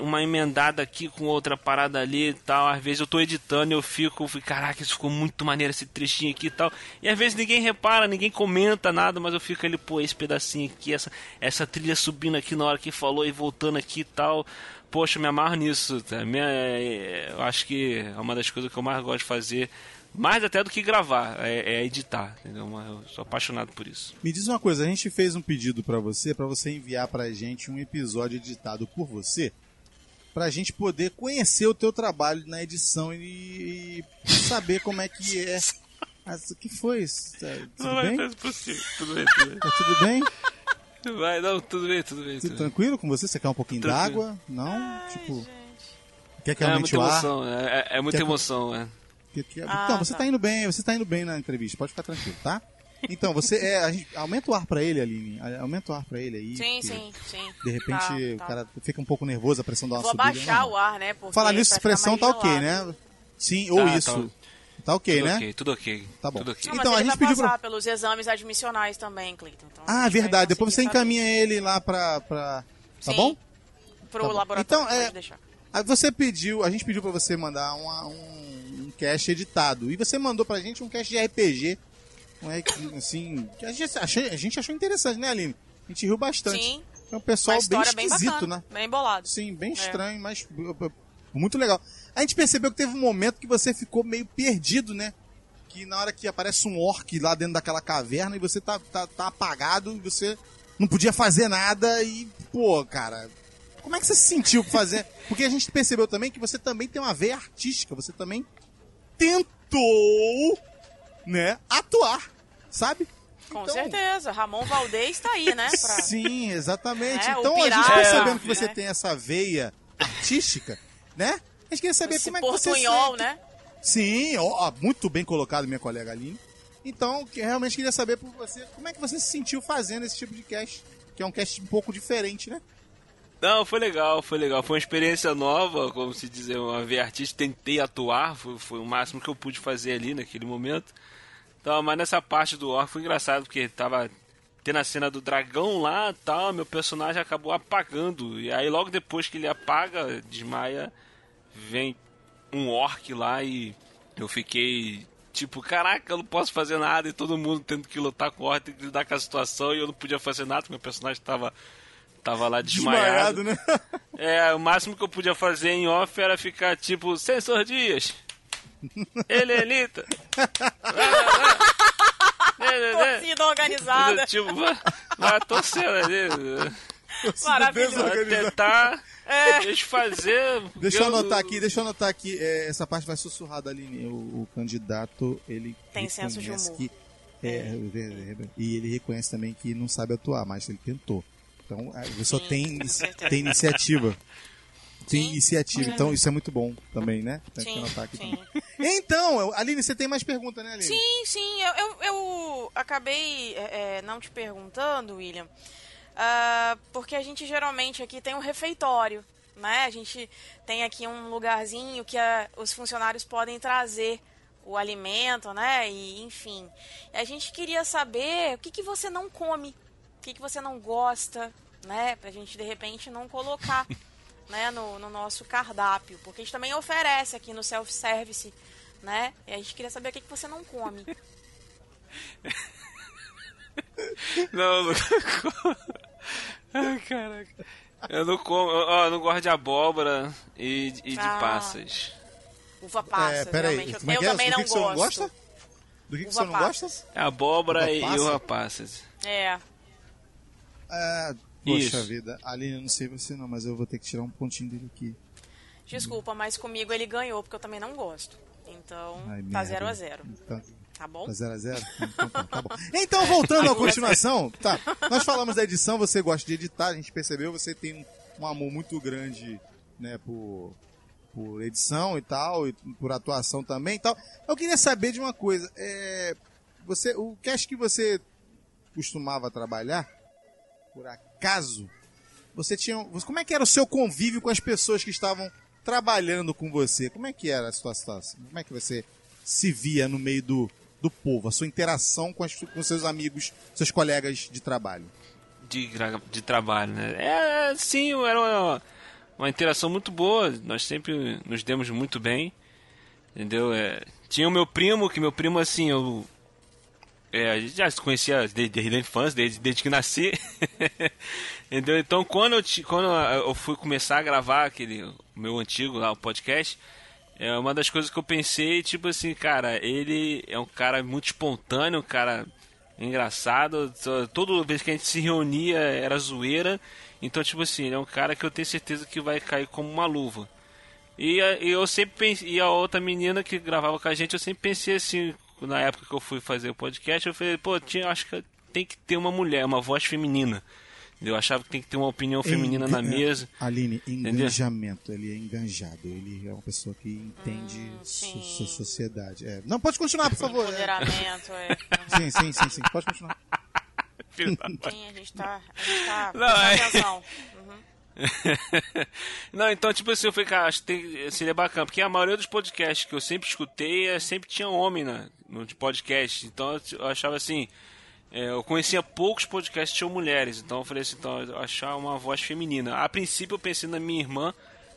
uma emendada aqui com outra parada ali e tal. Às vezes eu tô editando e eu fico, caraca, isso ficou muito maneiro esse trechinho aqui e tal. E às vezes ninguém repara, ninguém comenta nada, mas eu fico ali, pô, esse pedacinho aqui, essa, essa trilha subindo aqui na hora que falou e voltando aqui e tal. Poxa, me amarro nisso. Tá? Minha, é, eu acho que é uma das coisas que eu mais gosto de fazer mais até do que gravar, é, é editar, entendeu? Eu sou apaixonado por isso. Me diz uma coisa, a gente fez um pedido para você, para você enviar pra gente um episódio editado por você, pra gente poder conhecer o teu trabalho na edição e, e saber como é que é. O que foi? Tá, tudo não, bem? Possível. Tudo bem, tudo bem. Tá tudo bem? Vai, não, tudo bem, tudo bem. Tudo tranquilo com você? Você quer um pouquinho d'água? Não? Ai, tipo, gente. quer que É aumente muita o ar? emoção, é, é- é muita Quer- emoção, é. Que- que- Ah, então, você tá. tá. indo bem, você tá indo bem na entrevista, pode ficar tranquilo, tá? Então, você é, a gente- aumenta o ar pra ele, Aline. Aumenta o ar pra ele aí. Sim, sim, sim. De repente Tá, o tá. cara fica um pouco nervoso, a pressão dá uma Vou subida. abaixar não. o ar, né? Falar nisso, pressão tá ok, né? Sim, ou Tá, isso. Tá, ok, Tudo né? ok, tudo ok. Tá bom. Tudo ok. Não, Então, mas a gente vai pediu passar pra- pelos exames admissionais também, Cleiton. Então, Ah, verdade. Depois você conseguir saber. encaminha ele lá pra. pra... Tá Sim, bom? Pro Tá bom. laboratório, Então, é- você pediu, a gente pediu pra você mandar uma- um, um cast editado. E você mandou pra gente um cast de RPG. Um, é que, assim, que a gente, achei- a gente achou interessante, né, Aline? A gente riu bastante. Sim, É um uma pessoal bem história bem, esquisito, bacana, né? bem bolado. Sim, bem É. estranho, mas uh, uh, muito legal. A gente percebeu que teve um momento que você ficou meio perdido, né? Que na hora que aparece um orc lá dentro daquela caverna e você tá, tá, tá apagado e você não podia fazer nada e, pô, cara, como é que você se sentiu pra fazer? Porque a gente percebeu também que você também tem uma veia artística, você também tentou, né, atuar, sabe? Com Então- certeza, Ramon Valdez tá aí, né? Pra... Sim, exatamente. É, então a gente pirata, percebendo que você né? tem essa veia artística, né? Gente queria saber Esse como é que você sente. né? Sim, ó, ó, muito bem colocado, minha colega Aline. Então, que realmente queria saber por você, como é que você se sentiu fazendo esse tipo de cast, que é um cast um pouco diferente, né? Não, foi legal, foi legal. Foi uma experiência nova, como se dizer, uma veia artista. Tentei atuar, foi, foi o máximo que eu pude fazer ali naquele momento. Então, mas nessa parte do orc foi engraçado, porque tava tendo a cena do dragão lá tal, meu personagem acabou apagando. E aí logo depois que ele apaga, desmaia, vem um orc lá e eu fiquei tipo, caraca, eu não posso fazer nada e todo mundo tendo que lutar com o orc, tendo que lidar com a situação e eu não podia fazer nada, porque meu personaggem tava, tava lá desmaiado. né? É, o máximo que eu podia fazer em off era ficar tipo, Sensor Dias, Helenita. Torcida organizada. Tipo, vai, vai torcendo ali. Maravilhoso. Tentar É. desfazer. Deixa eu eu- anotar aqui, deixa eu anotar aqui. é, essa parte vai sussurrada, Aline. O, o candidato, ele Tem senso de reconhece humor. Que, é, e ele reconhece também que não sabe atuar, mas ele tentou. Então, a pessoa Sim, tem, tem iniciativa. Tem Sim. iniciativa, então isso é muito bom também, né? Tem que Sim, anotar aqui sim. também. Então, Aline, você tem mais pergunta, né, Aline? Sim, sim, eu, eu, eu acabei é, é, não te perguntando, William, ah, porque a gente geralmente aqui tem um refeitório, né? A gente tem aqui um lugarzinho que a- os funcionários podem trazer o alimento, né? E enfim, a gente queria saber o que, que você não come, o que, que você não gosta, né? Pra gente de repente não colocar. Né, no, no nosso cardápio, porque a gente também oferece aqui no self-service né? E a gente queria saber o que, que você não come. Não, não. Ai, caraca. Eu não como, ó, eu não gosto de abóbora e, e de Ah. passas. Uva passa, é, peraí, realmente. Eu, é eu é? também Do não você gosto. não gosta? Do que, que você não gosta? É abóbora Uva e passa? uva passas. É. É, poxa Isso. vida, Aline, eu não sei você não, mas eu vou ter que tirar um pontinho dele aqui. Desculpa, mas comigo ele ganhou, porque eu também não gosto. Então, Ai, tá merda. 0 a 0 Tá, bom? tá 0 a 0 Então, tá, bom. Então, voltando à continuação, tá. Nós falamos da edição, você gosta de editar, a gente percebeu, você tem um, amor muito grande, né, por, por edição e tal, e por atuação também e tal. Eu queria saber de uma coisa, é, você, o cast que você costumava trabalhar, por acaso, você tinha, como é que era o seu convívio com as pessoas que estavam trabalhando com você? Como é que era a situação? Como é que você se via no meio do, do povo? A sua interação com, as, com seus amigos, seus colegas de trabalho? de, de trabalho, né? É, sim, era uma, uma interação muito boa. Nós sempre nos demos muito bem, entendeu? É, tinha o meu primo, que meu primo, assim, eu... É, a gente já se conhecia desde, desde a infância, desde, desde que nasci. entendeu? Então, quando eu, quando eu fui começar a gravar aquele meu antigo lá, o podcast, é uma das coisas que eu pensei, tipo assim, cara, ele é um cara muito espontâneo, um cara engraçado. to- Toda vez que a gente se reunia era zoeira. Então, tipo assim, ele é um cara que eu tenho certeza que vai cair como uma luva. E, e eu sempre pensei, e a outra menina que gravava com a gente, eu sempre pensei assim, na época que eu fui fazer o podcast, eu falei, pô, tinha, acho que tem que ter uma mulher, uma voz feminina. Eu achava que tem que ter uma opinião feminina na mesa. Aline, engajamento. Ele é enganjado. Ele é uma pessoa que entende so- sim. so- sociedade. É. Não, pode continuar, por favor. É. Empoderamento, é. Sim, sim, sim, sim. Pode continuar. Sim, a gente tá. A gente tá Não, é- atenção. Uhum. Não, então, tipo assim, eu falei, cara, acho que tem- seria bacana, porque a maioria dos podcasts que eu sempre escutei, é, sempre tinha homem na, no de podcast. Então eu, achava assim, é, eu conhecia poucos podcasts que tinham mulheres. Então eu falei assim, então, achar uma voz feminina. A princípio eu pensei na minha irmã,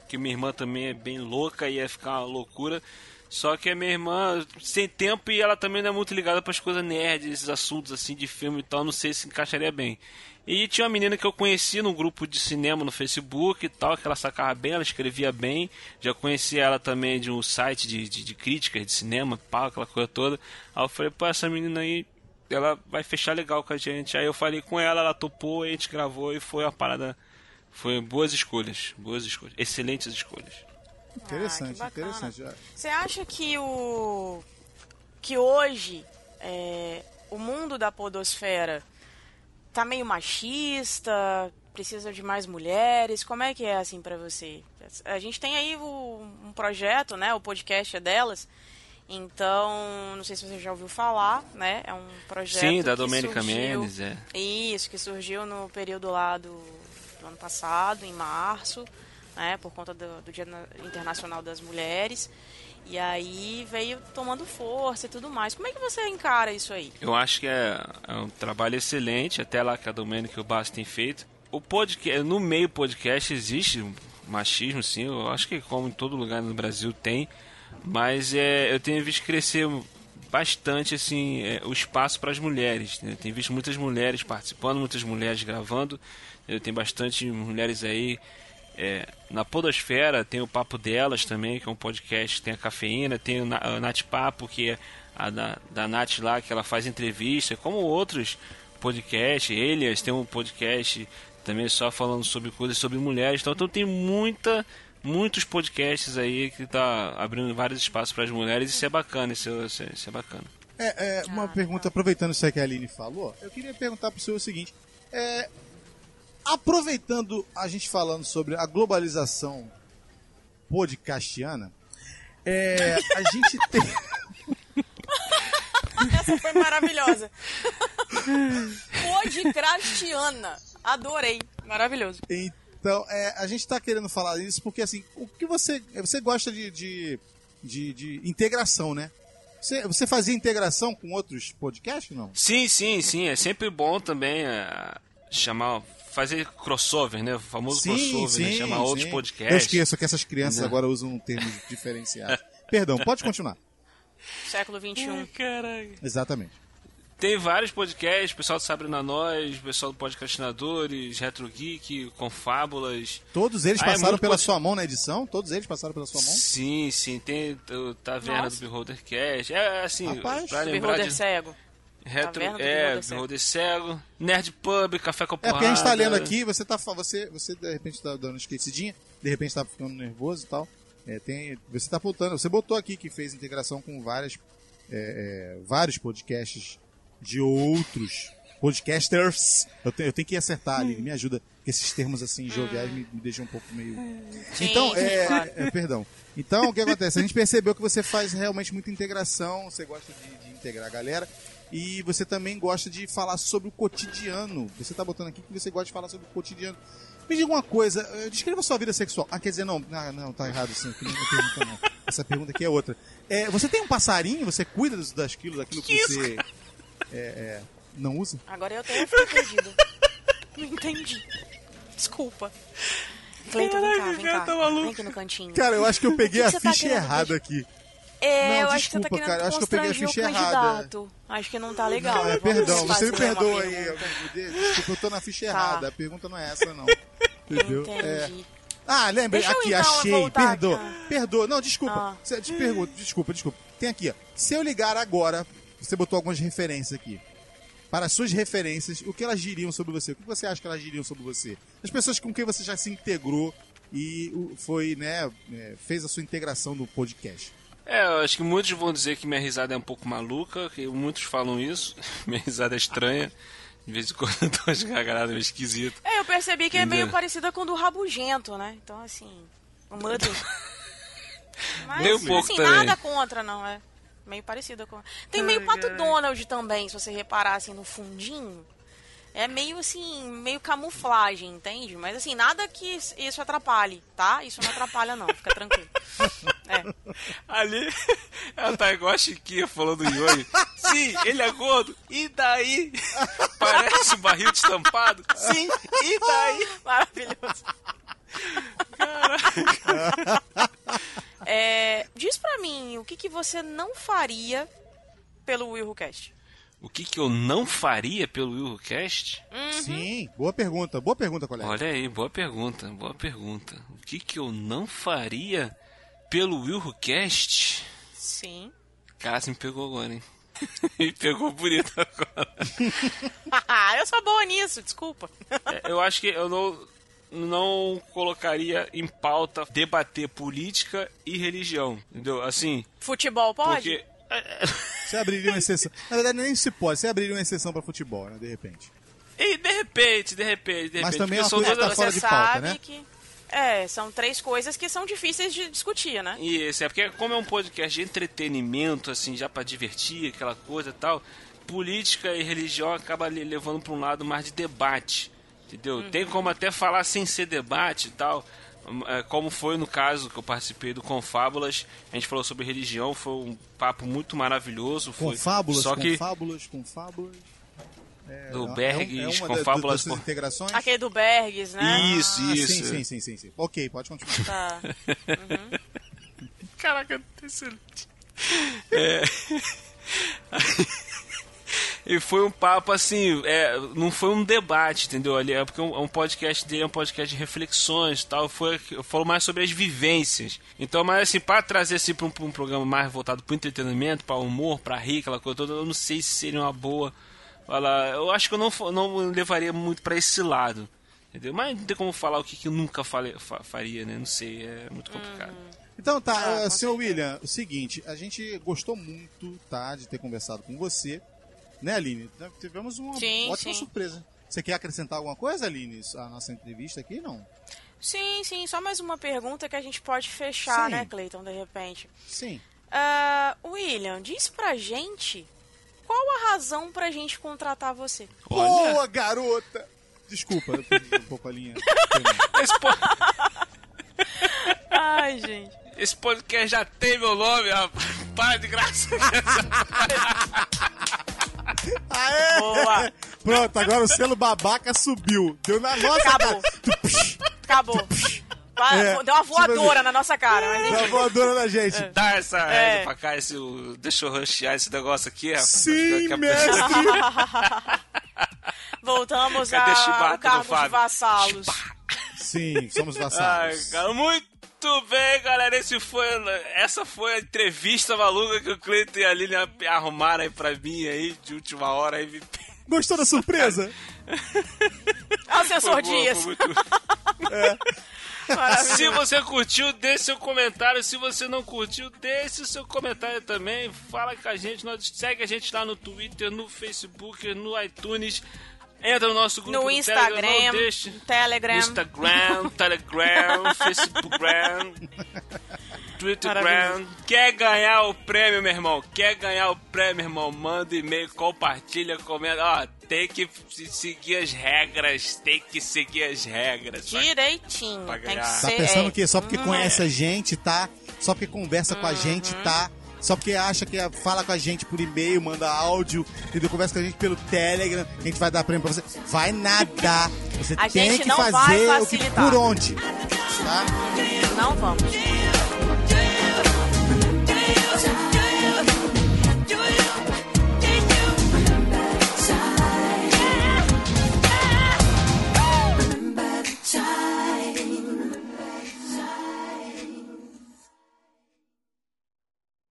que minha irmã também é bem louca, ia ficar uma loucura. Só que a minha irmã, sem tempo, e ela também não é muito ligada para as coisas nerds, esses assuntos assim de filme e tal, não sei se encaixaria bem. E tinha uma menina que eu conheci num grupo de cinema no Facebook e tal, que ela sacava bem, ela escrevia bem. Já conheci ela também de um site de, de, de críticas de cinema, pau, aquela coisa toda. Aí eu falei, pô, essa menina aí, ela vai fechar legal com a gente. Aí eu falei com ela, ela topou, a gente gravou e foi uma parada. Foi boas escolhas, boas escolhas, excelentes escolhas. Interessante, Ah, interessante. Você acha que o. que hoje é, o mundo da podosfera tá meio machista? Precisa de mais mulheres? Como é que é assim pra você? A gente tem aí o- um projeto, né? O podcast é delas. Então, não sei se você já ouviu falar, né? É um projeto. Sim, da surgiu- Mendes, é. Isso, que surgiu no período lá do, do ano passado, em março, né? Por conta do, do Dia Na- Internacional das Mulheres. E aí veio tomando força e tudo mais. Como é que você encara isso aí? Eu acho que é, é um trabalho excelente, até lá que a Domênica e o Bastos têm feito. O podcast, no meio podcast existe machismo, sim. Eu acho que como em todo lugar no Brasil tem, mas é, eu tenho visto crescer bastante assim é, o espaço para as mulheres. Né? Tenho visto muitas mulheres participando, muitas mulheres gravando. Eu tenho bastante mulheres aí é, na Podosfera tem o Papo Delas também, que é um podcast tem a cafeína, tem o Na- Nath Papo, que é a da, da Nath lá, que ela faz entrevista, como outros podcasts, Elias tem um podcast também só falando sobre coisas sobre mulheres, então, então tem muita, muitos podcasts aí que tá abrindo vários espaços para as mulheres, isso é bacana, isso, é- isso é, isso é bacana. É, é, uma pergunta, aproveitando isso aí que a Aline falou, eu queria perguntar pro senhor o seguinte: é, aproveitando a gente falando sobre a globalização podcastiana, é, a gente tem. Essa foi maravilhosa. Podcrastiana. Adorei. Maravilhoso. Então, é, a gente tá querendo falar isso porque, assim, o que você. Você gosta de, de, de, de integração, né? Você, você fazia integração com outros podcasts, não? Sim, sim, sim. É sempre bom também é, chamar, fazer crossover, né? O famoso crossover, né? Chamar outros sim. podcasts. Eu esqueço que essas crianças Não. agora usam termos diferenciados. Perdão, pode continuar. Século um. XXI. Caralho. Exatamente. Tem vários podcasts, o pessoal do Sabrina Nós, o pessoal do Podcastinadores, Retro Geek, Confábulas. Todos eles Ah, é passaram muito pela pod- sua mão na edição? Todos eles passaram pela sua mão? Sim, sim, tem o Taverna Nossa. do Beholder Cast. É assim, Rapaz, pra lembrar Beholder de cego. Retro, Taverna é, Beholder Cego. Nerd Pub, Café com É Porrada. porque a gente tá lendo aqui, você tá você, você de repente tá dando esquecidinha, de repente tá ficando nervoso e tal. É, tem, você tá voltando, você botou aqui que fez integração com várias, é, é, vários podcasts de outros podcasters. Eu, te- eu tenho que acertar ali, me ajuda, esses termos assim joviais me, me deixam um pouco meio. Então, é, é, perdão. Então, o que acontece? A gente percebeu que você faz realmente muita integração, você gosta de, de integrar a galera. E você também gosta de falar sobre o cotidiano. Você tá botando aqui que você gosta de falar sobre o cotidiano. Me diga uma coisa, eh, descreva sua vida sexual. Ah, quer dizer, não, não, não tá errado sim. que não é pergunta, não. Essa pergunta aqui é outra. É, você tem um passarinho? Você cuida dos, das quilos, daquilo que, você é, é, não usa? Agora eu tenho fiquei perdido. Não entendi. Desculpa. Cleiton, vem cá, vem cara, cá. tá. Vem aqui no cantinho. Cara, eu acho que eu peguei que a você tá ficha querendo errada aqui. É, Não, eu acho que você tá desculpa, querendo cara, acho que eu peguei a ficha errada. Acho que não tá legal. Não, é, perdão, você me perdoa aí. eu- Desculpa, eu tô na ficha Tá. errada. A pergunta não é essa, não. Entendeu? É. Entendi. Ah, lembrei. Deixa aqui, então, achei. Perdoa. aqui. Perdoa. Não, desculpa. Ah. Te pergunto, desculpa, desculpa. Tem aqui, ó. Se eu ligar agora, você botou algumas referências aqui. Para as suas referências, o que elas diriam sobre você? O que você acha que elas diriam sobre você? As pessoas com quem você já se integrou e foi, né, é, fez a sua integração no podcast. É, eu acho que muitos vão dizer que minha risada é um pouco maluca, que muitos falam isso. minha risada é estranha. De vez em quando eu dou umas gargalhadas meio esquisitas. É, eu percebi que é Entendeu? meio parecida com o do Rabugento, né? Então, assim, o Mudden. Mas, Nem um pouco assim, também. nada contra, não, é. Meio parecida com... Tem meio Pato Donald também, se você reparar, assim, no fundinho. É meio, assim, meio camuflagem, entende? Mas, assim, nada que isso atrapalhe, tá? Isso não atrapalha, não. Fica tranquilo. É. Ali, ela tá igual a Chiquinha falando do Yoi. Sim, ele é gordo. E daí? Parece um barril de estampado. Sim, e daí? Maravilhoso. É, diz pra mim, o que, que você não faria pelo WillCast? O que, que eu não faria pelo WillCast? Sim, boa pergunta. Boa pergunta, colega. Olha aí, boa pergunta, boa pergunta. O que, que eu não faria pelo WillCast? Sim. Cara, você me pegou agora, hein? me pegou bonito agora. eu sou boa nisso, desculpa. É, eu acho que eu não, não colocaria em pauta debater política e religião, entendeu? Assim, Futebol pode? porque... Você abriria uma exceção. Na verdade, nem se pode. Você abriria uma exceção para futebol, né? De repente. E de repente, de repente, de repente. Mas também é uma são coisa que tá fora você de pauta, sabe né? que... É, são três coisas que são difíceis de discutir, né? Isso, é porque como é um podcast de entretenimento, assim, já pra divertir, aquela coisa e tal, política e religião acaba le- levando pra um lado mais de debate, entendeu? Uhum. Tem como até falar sem ser debate e tal, hum, é, como foi no caso que eu participei do Confábulas, a gente falou sobre religião, foi um papo muito maravilhoso. Foi, fábulas, só que fábulas, com fábulas. É, do é- Bergs, é uma com da- fábulas... das suas com- integrações? Aquele do Bergs, né? Isso, Ah, isso. Sim, sim, sim, sim, sim. Ok, pode continuar. Tá. Caraca, excelente. É. E foi um papo assim, é, não foi um debate, entendeu? Ali é porque um, um podcast dele é um podcast de reflexões e tal. Foi, falou mais sobre as vivências. Então, mas assim, para trazer assim para um, pra um programa mais voltado para entretenimento, para humor, para rir, aquela coisa toda, eu não sei se seria uma boa. Eu acho que eu não, não levaria muito para esse lado. Entendeu? Mas não tem como falar o que, que eu nunca falei, fa- faria, né? Não sei, é muito complicado. Então tá, Ah, uh, senhor William, o seguinte, a gente gostou muito, tá, de ter conversado com você. Né, Aline? Tivemos uma Sim, ótima sim. surpresa. Você quer acrescentar alguma coisa, Aline, à nossa entrevista aqui? Não? Sim, sim, só mais uma pergunta que a gente pode fechar, Sim. né, Cleiton, de repente. Sim. Ah, William, diz pra gente qual a razão pra gente contratar você. Olha. Boa, garota! Desculpa, eu perdi um pouco a linha. Ai, gente. esse podcast já tem meu nome, rapaz. Para de graça. Aê! Boa. Pronto, agora o selo babaca subiu. Deu na nossa Acabou. cara. Acabou. É, Deu uma voadora na nossa cara. Mas Tá enfim. voadora na gente. Dá essa É. pra cá, esse, deixa eu rushear esse negócio aqui, rapaz. Sim, Fica- mestre! Voltamos Cadê a- ao cargo de vassalos. Sim, somos Ai, vassalos. cara, muito bem, galera. Esse foi, essa foi a entrevista maluca que o Cleiton e a Lilian arrumaram aí pra mim aí, de última hora. Aí me... Gostou da surpresa? Boa, Dias. muito- Maravilhoso. Se você curtiu, deixe seu comentário. Se você não curtiu, deixe o seu comentário também. Fala com a gente. Nós, segue a gente lá no Twitter, no Facebook, no iTunes. Entra no nosso grupo No do Instagram, Telegram. Não deixe. Telegram. Instagram, Telegram, Facebookgram, Twittergram. Quer ganhar o prêmio, meu irmão? Quer ganhar o prêmio, irmão? Manda e-mail, compartilha, comenta. Ó, tem que se- seguir as regras. Tem que seguir as regras. Direitinho. Pra Tem que. Tá ser. pensando é. que só porque conhece a gente, tá? Só porque conversa com a gente, tá? Só porque acha que fala com a gente por e-mail, manda áudio, entendeu? Conversa com a gente pelo Telegram, que a gente vai dar prêmio pra você. Vai nada! Você A tem que fazer o que por onde, tá? Não vamos.